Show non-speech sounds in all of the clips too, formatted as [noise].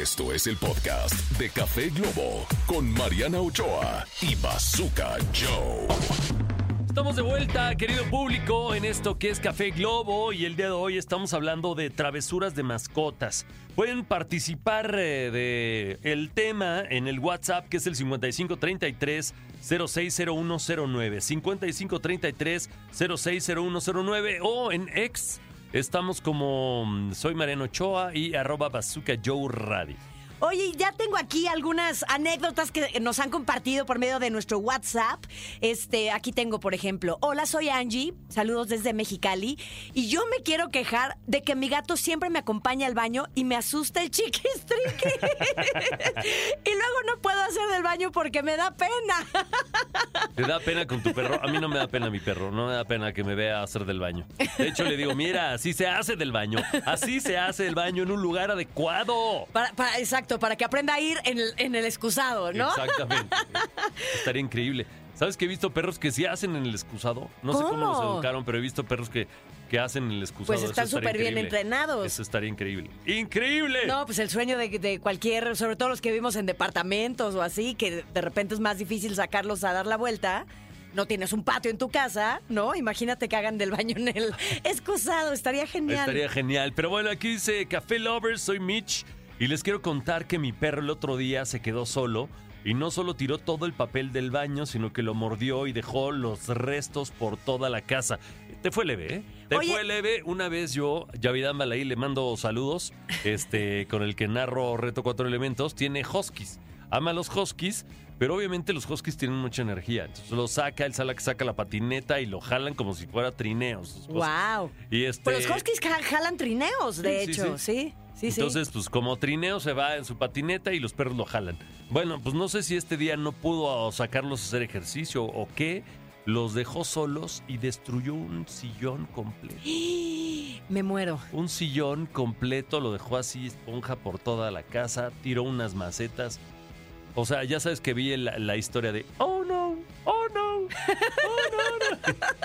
Esto es el podcast de Café Globo con Mariana Ochoa y Bazooka Joe. Estamos de vuelta, querido público, en esto que es Café Globo y el día de hoy estamos hablando de travesuras de mascotas. Pueden participar eh, de el tema en el WhatsApp que es el 5533 060109 5533 060109 o en X estamos como mm, soy Mariano Ochoa y arroba Bazooka Joe Radio. Oye, ya tengo aquí algunas anécdotas que nos han compartido por medio de nuestro WhatsApp. Este, aquí tengo, por ejemplo, hola, soy Angie, saludos desde Mexicali, y yo me quiero quejar de que mi gato siempre me acompaña al baño y me asusta el chiquistriqui. [laughs] y luego no puedo hacer del baño porque me da pena. [laughs] ¿Te da pena con tu perro? A mí no me da pena mi perro, no me da pena que me vea hacer del baño. De hecho, le digo, mira, así se hace del baño, así se hace el baño en un lugar adecuado. Para, para- exacto, para que aprenda a ir en el, en el excusado, ¿no? Exactamente. [laughs] Estaría increíble. ¿Sabes que he visto perros que sí hacen en el excusado? No sé cómo los educaron, pero he visto perros que, que hacen en el excusado. Pues están súper bien entrenados. Eso estaría increíble. ¡Increíble! No, pues el sueño de, de cualquier, sobre todo los que vivimos en departamentos o así, que de repente es más difícil sacarlos a dar la vuelta. No tienes un patio en tu casa, ¿no? Imagínate que hagan del baño en el [laughs] excusado, estaría genial. Estaría genial. Pero bueno, aquí dice Café Lovers, soy Mitch. Y les quiero contar que mi perro el otro día se quedó solo. Y no solo tiró todo el papel del baño, sino que lo mordió y dejó los restos por toda la casa. Te fue leve, ¿eh? Te Oye. fue leve. Una vez yo, Yavid Ambalaí, le mando saludos, este, con el que narro Reto Cuatro Elementos, tiene huskies. Ama los huskies, pero obviamente los huskies tienen mucha energía. Entonces lo saca, él sala- saca la patineta y lo jalan como si fuera trineos. Wow. Y este, Pues los huskies ja- jalan trineos, de sí, hecho, sí. sí. Sí, sí. Entonces, pues como trineo se va en su patineta y los perros lo jalan. Bueno, pues no sé si este día no pudo sacarlos a hacer ejercicio o qué. Los dejó solos y destruyó un sillón completo. Me muero. Un sillón completo, lo dejó así, esponja por toda la casa, tiró unas macetas. O sea, ya sabes que vi la, la historia de Oh no, oh no, oh no, no. [laughs]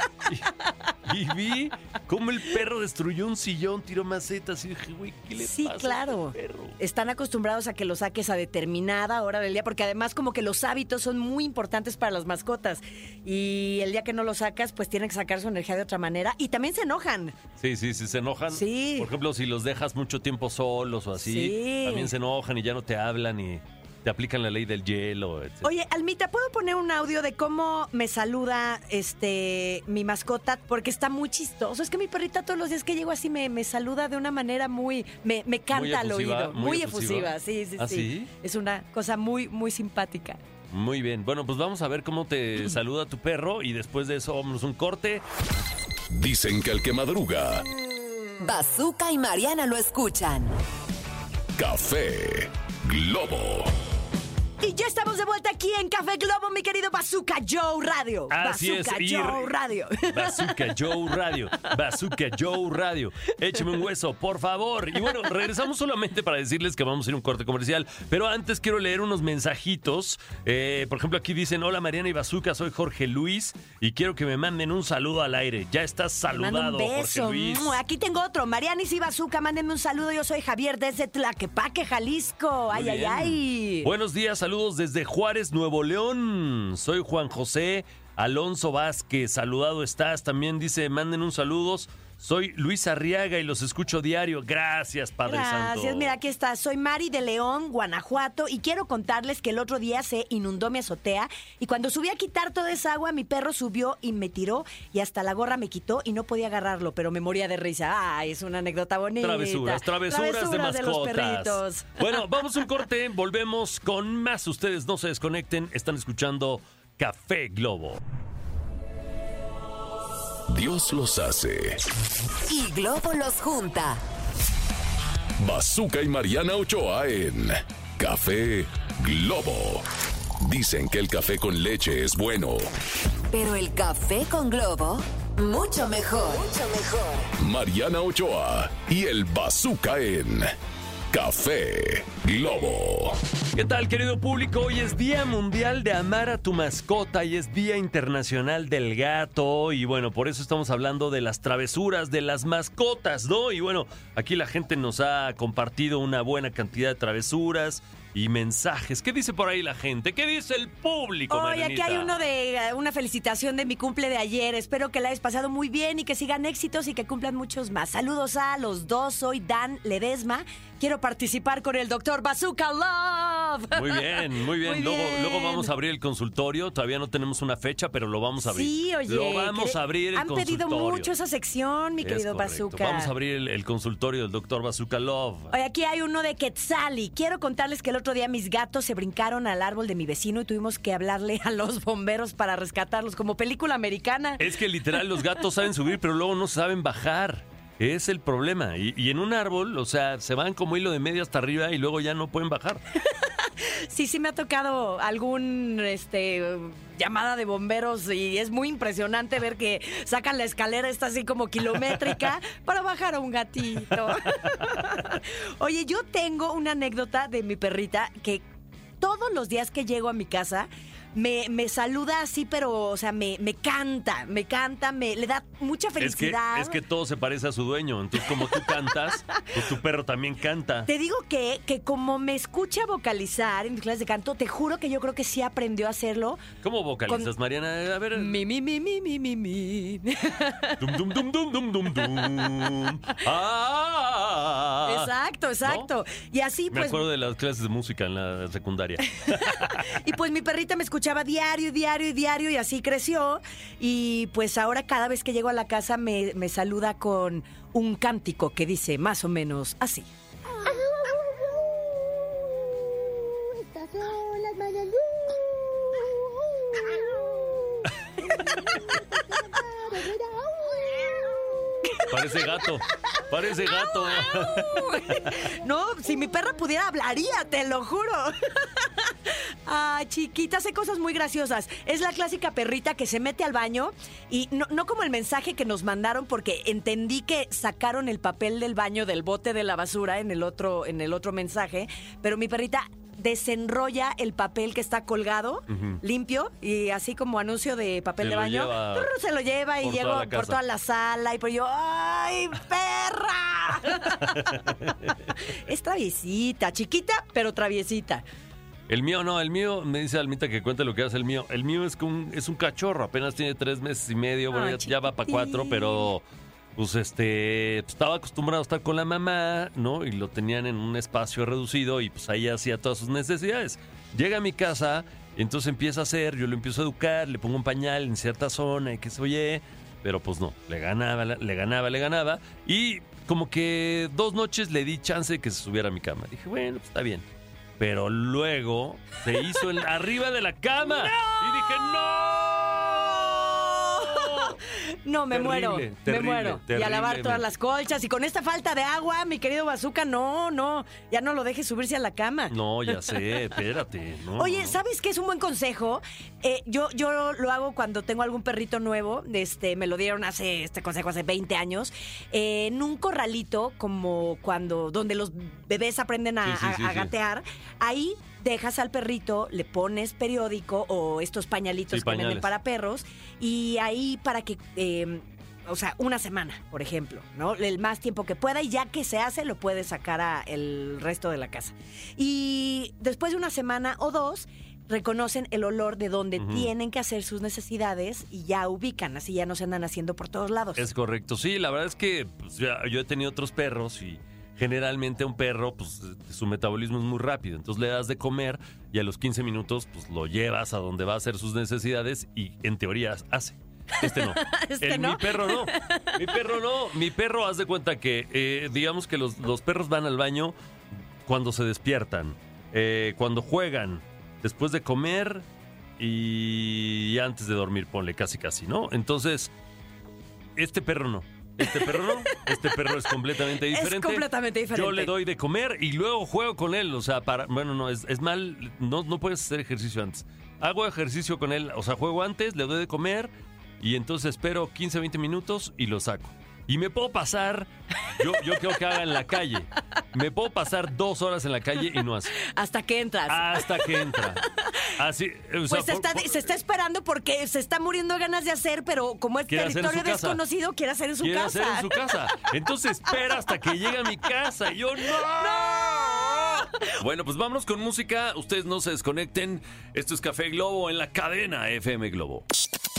Y, vi cómo el perro destruyó un sillón, tiró macetas y dije, güey, ¿qué le Sí, pasa a claro. este perro? Están acostumbrados a que lo saques a determinada hora del día, porque además como que los hábitos son muy importantes para las mascotas. Y el día que no lo sacas, pues tienen que sacar su energía de otra manera. Y también se enojan. Sí, sí, sí, se enojan. Sí. Por ejemplo, si los dejas mucho tiempo solos o así, Sí. también se enojan y ya no te hablan y te aplican la ley del hielo, etc. Oye, Almita, ¿puedo poner un audio de cómo me saluda este mi mascota? Porque está muy chistoso. Es que mi perrita todos los días que llego así me, me saluda de una manera muy... Me, me canta al efusiva, oído. muy Muy, efusiva. efusiva, sí, sí, ¿Ah, sí. sí? Es una cosa muy, muy simpática. Muy bien. Bueno, pues vamos a ver cómo te [clears throat] saluda tu perro y después de eso vámonos un corte. Dicen que el que madruga, Bazooka y Mariana lo escuchan. Café Globo. Y ya estamos de vuelta aquí en Café Globo, mi querido Bazooka Joe Radio. Así es, Bazooka y- Joe Radio. Bazooka Joe Radio. Bazooka Joe Radio. Écheme un hueso, por favor. Y bueno, regresamos solamente para decirles que vamos a ir a un corte comercial. Pero antes quiero leer unos mensajitos. Eh, por ejemplo, aquí dicen: Hola Mariana y Bazooka, soy Jorge Luis y quiero que me manden un saludo al aire. Ya estás saludado, un beso. Jorge Luis. Aquí tengo otro. Marianis y Bazooka, mándenme un saludo. Yo soy Javier desde Tlaquepaque, Jalisco. Ay, Muy ay, bien. ay. Buenos días, saludos desde Juárez, Nuevo León. Soy Juan José Alonso Vázquez. Saludado estás. También dice, manden un saludos. Soy Luis Arriaga y los escucho diario. Gracias, Padre Santo. Gracias, mira, aquí está. Soy Mari de León, Guanajuato, y quiero contarles que el otro día se inundó mi azotea y cuando subí a quitar toda esa agua, mi perro subió y me tiró y hasta la gorra me quitó y no podía agarrarlo, pero me moría de risa. Ay, es una anécdota bonita. Travesuras, travesuras, de Travesuras de los mascotas. perritos. [laughs] bueno, vamos a un corte, volvemos con más. Ustedes no se desconecten, están escuchando Café Globo. Dios los hace. Y Globo los junta. Bazooka y Mariana Ochoa en Café Globo. Dicen que el café con leche es bueno. Pero el café con Globo, mucho mejor. Mucho mejor. Mariana Ochoa y el Bazooka en Café Globo. ¿Qué tal, querido público? Hoy es Día Mundial de Amar a tu Mascota y es Día Internacional del Gato. Y bueno, por eso estamos hablando de las travesuras de las mascotas, ¿no? Y bueno, aquí la gente nos ha compartido una buena cantidad de travesuras y mensajes. ¿Qué dice por ahí la gente? ¿Qué dice el público? Hoy aquí hay uno de eh, una felicitación de mi cumple de ayer. Espero que la hayas pasado muy bien y que sigan éxitos y que cumplan muchos más. Saludos a los dos. Soy Dan Ledesma. Quiero participar con el doctor Bazooka Love. Muy bien, [laughs] muy bien. Muy luego, bien. luego vamos a abrir el consultorio. Todavía no tenemos una fecha, pero lo vamos a abrir. Sí, oye. Lo vamos a abrir el Han consultorio. pedido mucho esa sección, mi Es querido correcto. Bazooka. Vamos a abrir el, el consultorio del doctor Bazooka Love. Oye, aquí hay uno de Quetzali. Quiero contarles que el otro día mis gatos se brincaron al árbol de mi vecino y tuvimos que hablarle a los [laughs] bomberos para rescatarlos, como película americana. Es que literal los gatos saben subir, pero luego no saben bajar. Es el problema. Y, y en un árbol, o sea, se van como hilo de medio hasta arriba y luego ya no pueden bajar. [laughs] Sí, sí me ha tocado algún este llamada de bomberos y es muy impresionante ver que sacan la escalera esta así como kilométrica [laughs] para bajar a un gatito. [laughs] Oye, yo tengo una anécdota de mi perrita que todos los días que llego a mi casa me, me saluda así, pero, o sea, me, me canta, me canta, me le da mucha Es que, felicidad. es que todo se parece a su dueño. Entonces, como tú cantas, [laughs] pues tu perro también canta. Te digo que, que como me escucha vocalizar en mis clases de canto, te juro que yo creo que sí aprendió a hacerlo. ¿Cómo vocalizas, Con- Mariana? A ver. Mi, mi, mi, mi, mi, mi, mi. [laughs] Dum, dum, dum, dum, dum, dum, dum. [laughs] Ah. Exacto, exacto. Y así Me pues, acuerdo de las clases de música en la secundaria. y pues mi perrita me escuchaba diario, diario y diario y así creció. Y pues ahora cada vez que llego a la casa me, me saluda con un cántico que dice más o menos así. Estas son las mañanas. Parece gato. Parece gato. [laughs] No, si mi perra pudiera hablaría, te lo juro. Ah, chiquita, hace cosas muy graciosas. Es la clásica perrita que se mete al baño y no, no como el mensaje que nos mandaron porque entendí que sacaron el papel del baño del bote de la basura en el otro, en el otro mensaje, pero mi perrita desenrolla el papel que está colgado, limpio, y así como anuncio de papel Se de baño, se lo lleva y por la por toda la sala y pues yo, ¡ay, perra! [laughs] es traviesita, chiquita, pero traviesita. El mío no, el mío me dice Almita que cuente lo que hace el mío. El mío es un, es un cachorro, apenas tiene tres meses y medio, bueno, ya, ya va para cuatro, pero pues este pues, estaba acostumbrado a estar con la mamá, ¿no? Y lo tenían en un espacio reducido y pues ahí hacía todas sus necesidades. Llega a mi casa, entonces empieza a hacer, yo lo empiezo a educar, le pongo un pañal en cierta zona y que se oye, pero pues no, le ganaba, le ganaba, le ganaba. Y como que dos noches le di chance de que se subiera a mi cama. Dije, bueno, pues está bien. Pero luego se hizo en- arriba de la cama. Y dije, ¡No! No, me Terrible, muero, terrible, me muero. y a lavar todas las colchas. Y con esta falta de agua, mi querido Bazooka, no, no, ya no lo dejes subirse a la cama. No, ya sé, espérate. no, Oye, no. ¿sabes qué es un buen consejo? Eh, yo, yo lo hago cuando tengo algún perrito nuevo. Este, me lo dieron hace este consejo hace 20 años. eh, en un corralito, como cuando donde los bebés aprenden a, Sí, sí, a- sí, a sí. gatear, ahí dejas al perrito, le pones periódico o estos pañalitos Sí, que venden para perros, y ahí para que. eh, o sea, una semana, por ejemplo, ¿no? El más tiempo que pueda y ya que se hace lo puede sacar a el resto de la casa. Y después de una semana o dos reconocen el olor de donde tienen que hacer sus necesidades y ya ubican, así ya no se andan haciendo por todos lados. Es correcto. Sí, la verdad es que pues, ya- yo he tenido otros perros y generalmente un perro, pues su metabolismo es muy rápido. Entonces le das de comer y a los 15 minutos, pues lo llevas a donde va a hacer sus necesidades y en teoría hace. Este no. [laughs] Este El- no. Mi perro no. Mi perro no. Mi perro, haz de cuenta que, eh, digamos que los, los perros van al baño cuando se despiertan, eh, cuando juegan, después de comer y antes de dormir, ponle casi casi, ¿no? Entonces, este perro no. Este perro no. Este perro es completamente Es diferente. completamente diferente. Yo le doy de comer y luego juego con él. O sea, para. Bueno, no, es, es mal. No, no puedes hacer ejercicio antes. Hago ejercicio con él. O sea, juego antes, le doy de comer y entonces espero 15, 20 minutos y lo saco. Y me puedo pasar, yo, yo creo que haga en la calle. Me puedo pasar dos horas en la calle y no hace. Hasta que entras. Hasta que entra. Así. o sea, Pues se por- está, por- se está esperando porque se está muriendo de ganas de hacer, pero como es territorio desconocido, quiere hacer en su quiere casa. hacer en su casa. Entonces espera hasta que llegue a mi casa. Y yo, ¡no! Bueno, pues vámonos con música. Ustedes no se desconecten. Esto es Café Globo en la cadena FM Globo.